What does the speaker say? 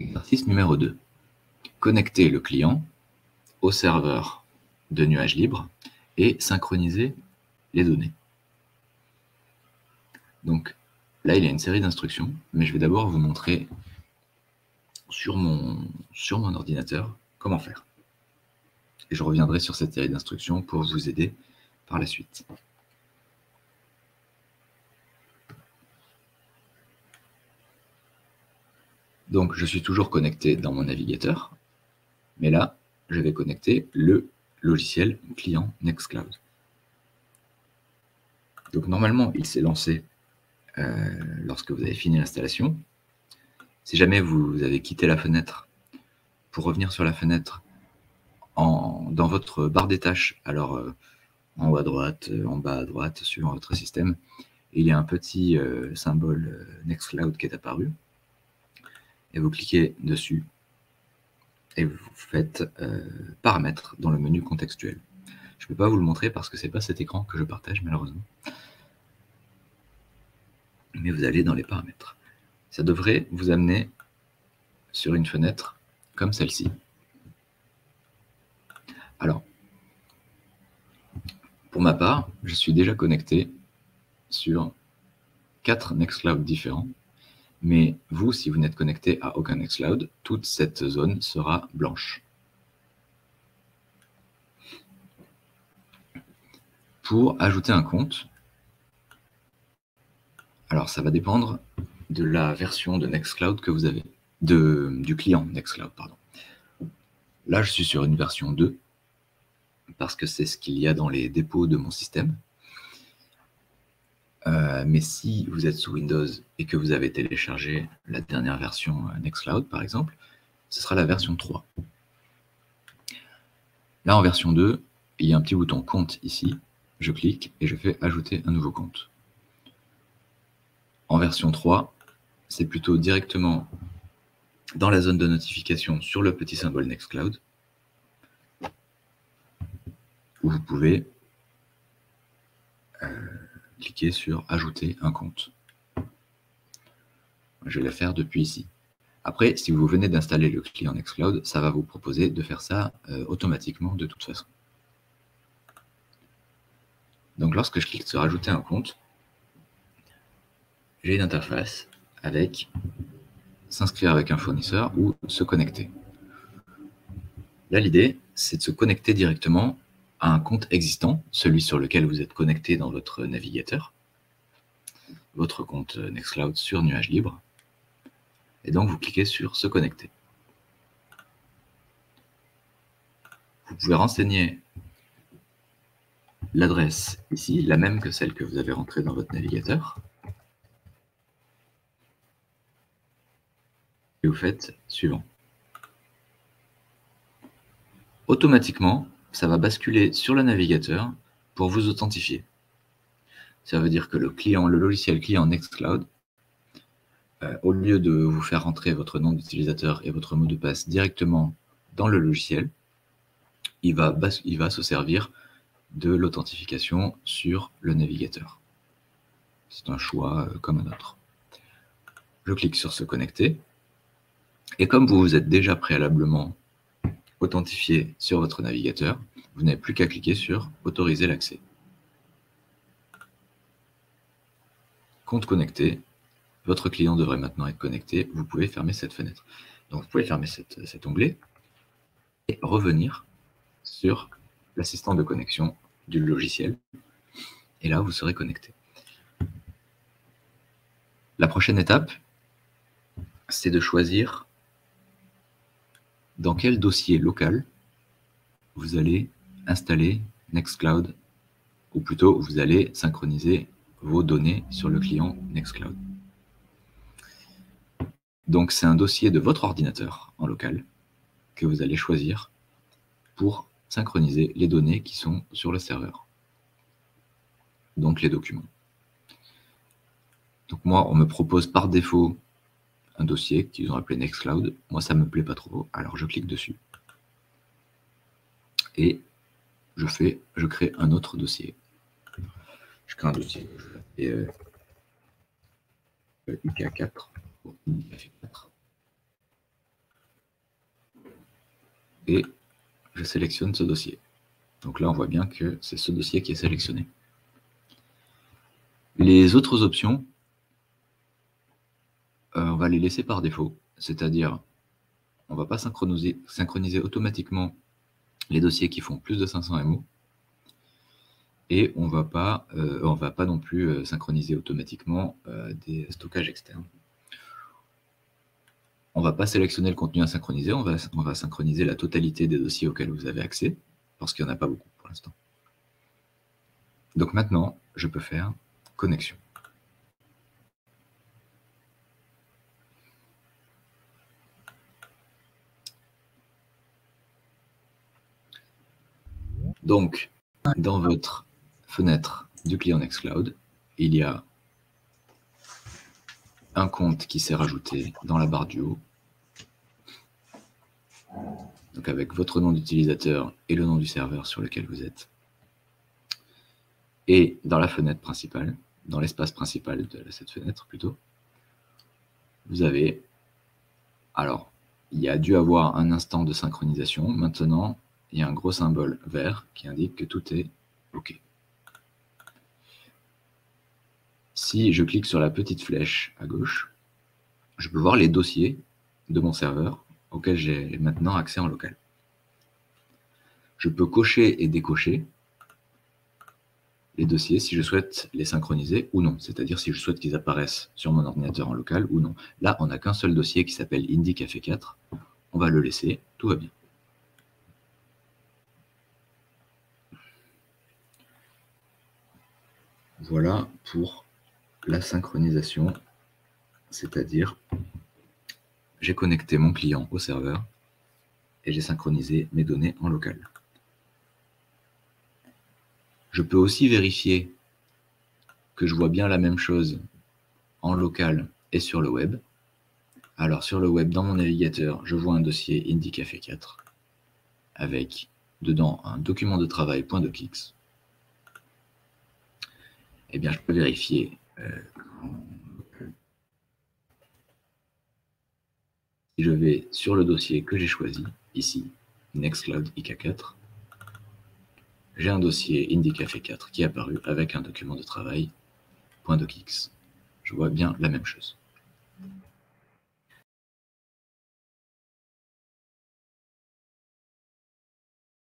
Exercice numéro 2. Connecter le client au serveur de nuage libre et synchroniser les données. Donc là, il y a une série d'instructions, mais je vais d'abord vous montrer sur mon, sur mon ordinateur comment faire. Et je reviendrai sur cette série d'instructions pour vous aider par la suite. Donc, je suis toujours connecté dans mon navigateur, mais là, je vais connecter le logiciel client Nextcloud. Donc, normalement, il s'est lancé euh, lorsque vous avez fini l'installation. Si jamais vous avez quitté la fenêtre, pour revenir sur la fenêtre, en, dans votre barre des tâches, alors euh, en haut à droite, en bas à droite, suivant votre système, il y a un petit euh, symbole Nextcloud qui est apparu et vous cliquez dessus et vous faites euh, paramètres dans le menu contextuel. Je ne peux pas vous le montrer parce que ce n'est pas cet écran que je partage malheureusement. Mais vous allez dans les paramètres. Ça devrait vous amener sur une fenêtre comme celle-ci. Alors, pour ma part, je suis déjà connecté sur quatre Nextcloud différents mais vous, si vous n'êtes connecté à aucun Nextcloud, toute cette zone sera blanche. Pour ajouter un compte, alors ça va dépendre de la version de Nextcloud que vous avez, du client Nextcloud, pardon. Là, je suis sur une version 2, parce que c'est ce qu'il y a dans les dépôts de mon système. Euh, mais si vous êtes sous Windows et que vous avez téléchargé la dernière version euh, Nextcloud, par exemple, ce sera la version 3. Là, en version 2, il y a un petit bouton compte ici. Je clique et je fais ajouter un nouveau compte. En version 3, c'est plutôt directement dans la zone de notification sur le petit symbole Nextcloud où vous pouvez cliquez sur Ajouter un compte. Je vais le faire depuis ici. Après, si vous venez d'installer le client Nextcloud, ça va vous proposer de faire ça euh, automatiquement de toute façon. Donc lorsque je clique sur Ajouter un compte, j'ai une interface avec s'inscrire avec un fournisseur ou se connecter. Là, l'idée, c'est de se connecter directement un compte existant, celui sur lequel vous êtes connecté dans votre navigateur, votre compte Nextcloud sur nuage libre, et donc vous cliquez sur se connecter. Vous pouvez renseigner l'adresse ici, la même que celle que vous avez rentrée dans votre navigateur. Et vous faites suivant. Automatiquement, ça va basculer sur le navigateur pour vous authentifier. Ça veut dire que le client, le logiciel client Nextcloud, euh, au lieu de vous faire rentrer votre nom d'utilisateur et votre mot de passe directement dans le logiciel, il va, il va se servir de l'authentification sur le navigateur. C'est un choix euh, comme un autre. Je clique sur se connecter. Et comme vous vous êtes déjà préalablement authentifié sur votre navigateur, vous n'avez plus qu'à cliquer sur Autoriser l'accès. Compte connecté. Votre client devrait maintenant être connecté. Vous pouvez fermer cette fenêtre. Donc, vous pouvez fermer cet onglet et revenir sur l'assistant de connexion du logiciel. Et là, vous serez connecté. La prochaine étape, c'est de choisir dans quel dossier local vous allez installer Nextcloud, ou plutôt vous allez synchroniser vos données sur le client Nextcloud? Donc c'est un dossier de votre ordinateur en local que vous allez choisir pour synchroniser les données qui sont sur le serveur. Donc les documents. Donc moi, on me propose par défaut un dossier qu'ils ont appelé Nextcloud. Moi, ça me plaît pas trop, alors je clique dessus. Et je fais, je crée un autre dossier. Je crée un dossier. Et, euh, IK4 4 et je sélectionne ce dossier. Donc là, on voit bien que c'est ce dossier qui est sélectionné. Les autres options, on va les laisser par défaut, c'est-à-dire on ne va pas synchroniser, synchroniser automatiquement les dossiers qui font plus de 500 MO, et on va euh, va pas non plus euh, synchroniser automatiquement des stockages externes. On ne va pas sélectionner le contenu à synchroniser, on va synchroniser la totalité des dossiers auxquels vous avez accès, parce qu'il n'y en a pas beaucoup pour l'instant. Donc maintenant, je peux faire connexion. Donc, dans votre fenêtre du client Nextcloud, il y a un compte qui s'est rajouté dans la barre du haut. Donc avec votre nom d'utilisateur et le nom du serveur sur lequel vous êtes. Et dans la fenêtre principale, dans l'espace principal de cette fenêtre plutôt, vous avez, alors, il y a dû avoir un instant de synchronisation. Maintenant, il y a un gros symbole vert qui indique que tout est OK. Si je clique sur la petite flèche à gauche, je peux voir les dossiers de mon serveur auxquels j'ai maintenant accès en local. Je peux cocher et décocher les dossiers si je souhaite les synchroniser ou non, c'est-à-dire si je souhaite qu'ils apparaissent sur mon ordinateur en local ou non. Là, on n'a qu'un seul dossier qui s'appelle Indie Café 4. On va le laisser, tout va bien. Voilà pour la synchronisation, c'est-à-dire j'ai connecté mon client au serveur et j'ai synchronisé mes données en local. Je peux aussi vérifier que je vois bien la même chose en local et sur le web. Alors sur le web, dans mon navigateur, je vois un dossier IndyCafé 4 avec dedans un document de travail .docx. Eh bien, je peux vérifier euh, si je vais sur le dossier que j'ai choisi, ici, Nextcloud IK4, j'ai un dossier IndyCafé 4 qui est apparu avec un document de travail. Je vois bien la même chose.